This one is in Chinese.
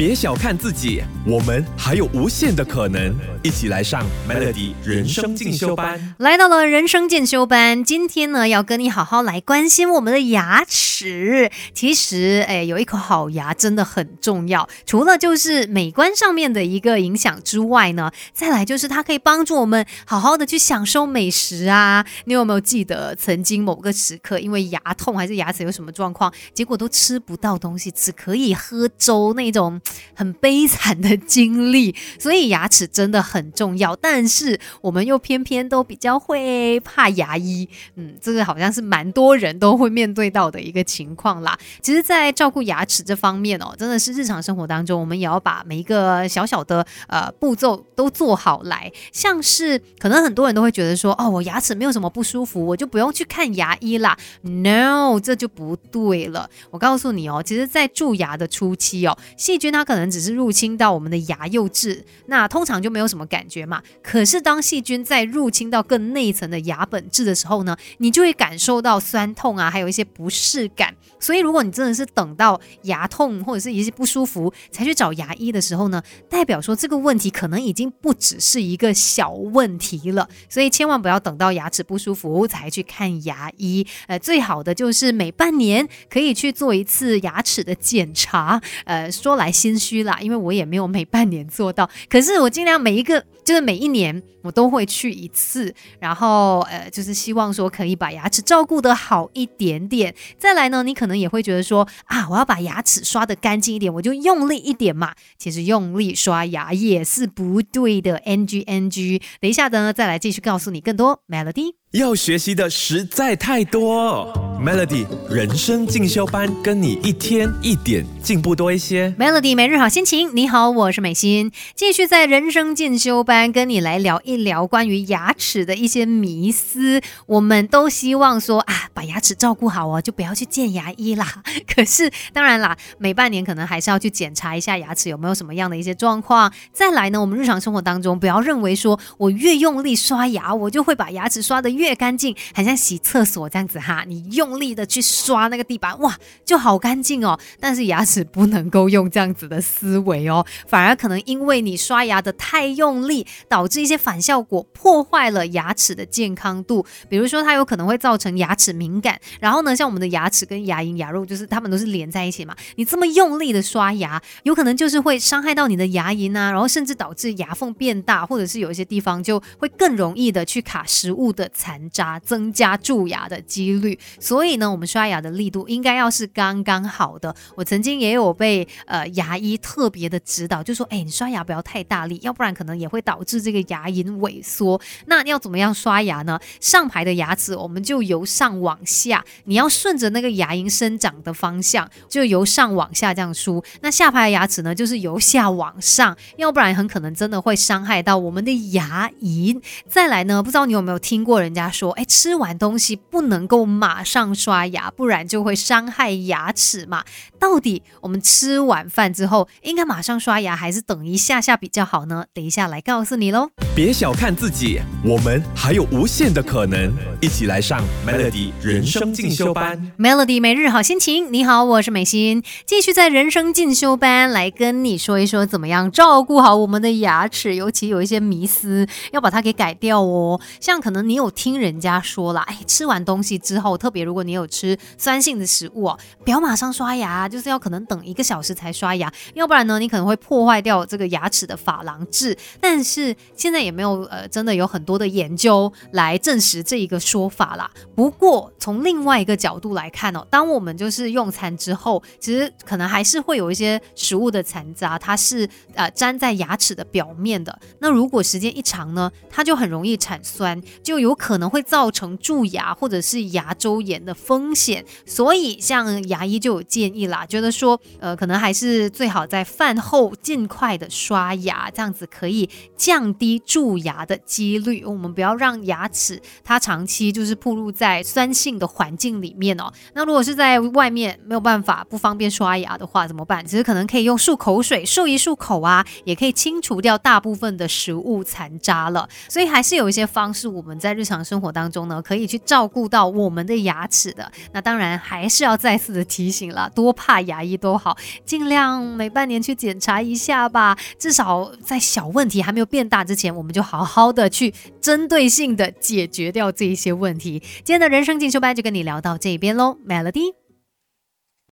别小看自己，我们还有无限的可能。一起来上 Melody 人生进修班。来到了人生进修班，今天呢要跟你好好来关心我们的牙齿。其实，哎，有一口好牙真的很重要。除了就是美观上面的一个影响之外呢，再来就是它可以帮助我们好好的去享受美食啊。你有没有记得曾经某个时刻，因为牙痛还是牙齿有什么状况，结果都吃不到东西，只可以喝粥那种？很悲惨的经历，所以牙齿真的很重要。但是我们又偏偏都比较会怕牙医，嗯，这个好像是蛮多人都会面对到的一个情况啦。其实，在照顾牙齿这方面哦，真的是日常生活当中，我们也要把每一个小小的呃步骤都做好来。像是可能很多人都会觉得说，哦，我牙齿没有什么不舒服，我就不用去看牙医啦。No，这就不对了。我告诉你哦，其实，在蛀牙的初期哦，细菌它它可能只是入侵到我们的牙釉质，那通常就没有什么感觉嘛。可是当细菌在入侵到更内层的牙本质的时候呢，你就会感受到酸痛啊，还有一些不适感。所以如果你真的是等到牙痛或者是一些不舒服才去找牙医的时候呢，代表说这个问题可能已经不只是一个小问题了。所以千万不要等到牙齿不舒服才去看牙医。呃，最好的就是每半年可以去做一次牙齿的检查。呃，说来心。虚啦，因为我也没有每半年做到，可是我尽量每一个，就是每一年我都会去一次，然后呃，就是希望说可以把牙齿照顾得好一点点。再来呢，你可能也会觉得说啊，我要把牙齿刷得干净一点，我就用力一点嘛。其实用力刷牙也是不对的，NG NG。等一下呢，再来继续告诉你更多 Melody。要学习的实在太多，Melody 人生进修班，跟你一天一点进步多一些。Melody 每日好心情，你好，我是美心，继续在人生进修班跟你来聊一聊关于牙齿的一些迷思。我们都希望说啊，把牙齿照顾好哦，就不要去见牙医啦。可是当然啦，每半年可能还是要去检查一下牙齿有没有什么样的一些状况。再来呢，我们日常生活当中不要认为说我越用力刷牙，我就会把牙齿刷得。越干净，很像洗厕所这样子哈。你用用力的去刷那个地板，哇，就好干净哦。但是牙齿不能够用这样子的思维哦，反而可能因为你刷牙的太用力，导致一些反效果，破坏了牙齿的健康度。比如说，它有可能会造成牙齿敏感。然后呢，像我们的牙齿跟牙龈、牙肉，就是它们都是连在一起嘛。你这么用力的刷牙，有可能就是会伤害到你的牙龈啊，然后甚至导致牙缝变大，或者是有一些地方就会更容易的去卡食物的。残渣增加蛀牙的几率，所所以呢，我们刷牙的力度应该要是刚刚好的。我曾经也有被呃牙医特别的指导，就说：哎，你刷牙不要太大力，要不然可能也会导致这个牙龈萎缩。那要怎么样刷牙呢？上排的牙齿我们就由上往下，你要顺着那个牙龈生长的方向，就由上往下这样梳。那下排的牙齿呢，就是由下往上，要不然很可能真的会伤害到我们的牙龈。再来呢，不知道你有没有听过人家。家说，哎，吃完东西不能够马上刷牙，不然就会伤害牙齿嘛。到底我们吃晚饭之后应该马上刷牙，还是等一下下比较好呢？等一下来告诉你喽。别小看自己，我们还有无限的可能。一起来上 Melody 人生进修班。Melody 每日好心情，你好，我是美心，继续在人生进修班来跟你说一说怎么样照顾好我们的牙齿，尤其有一些迷思要把它给改掉哦。像可能你有听。听人家说了，哎，吃完东西之后，特别如果你有吃酸性的食物哦，不要马上刷牙，就是要可能等一个小时才刷牙，要不然呢，你可能会破坏掉这个牙齿的珐琅质。但是现在也没有呃，真的有很多的研究来证实这一个说法啦。不过从另外一个角度来看哦，当我们就是用餐之后，其实可能还是会有一些食物的残渣，它是呃粘在牙齿的表面的。那如果时间一长呢，它就很容易产酸，就有可能。可能会造成蛀牙或者是牙周炎的的风险，所以像牙医就有建议啦，觉得说，呃，可能还是最好在饭后尽快的刷牙，这样子可以降低蛀牙的几率。我们不要让牙齿它长期就是暴露在酸性的环境里面哦。那如果是在外面没有办法不方便刷牙的话，怎么办？其实可能可以用漱口水漱一漱口啊，也可以清除掉大部分的食物残渣了。所以还是有一些方式，我们在日常。生活当中呢，可以去照顾到我们的牙齿。是的。那当然还是要再次的提醒了，多怕牙医都好，尽量每半年去检查一下吧。至少在小问题还没有变大之前，我们就好好的去针对性的解决掉这一些问题。今天的人生进修班就跟你聊到这边喽，Melody。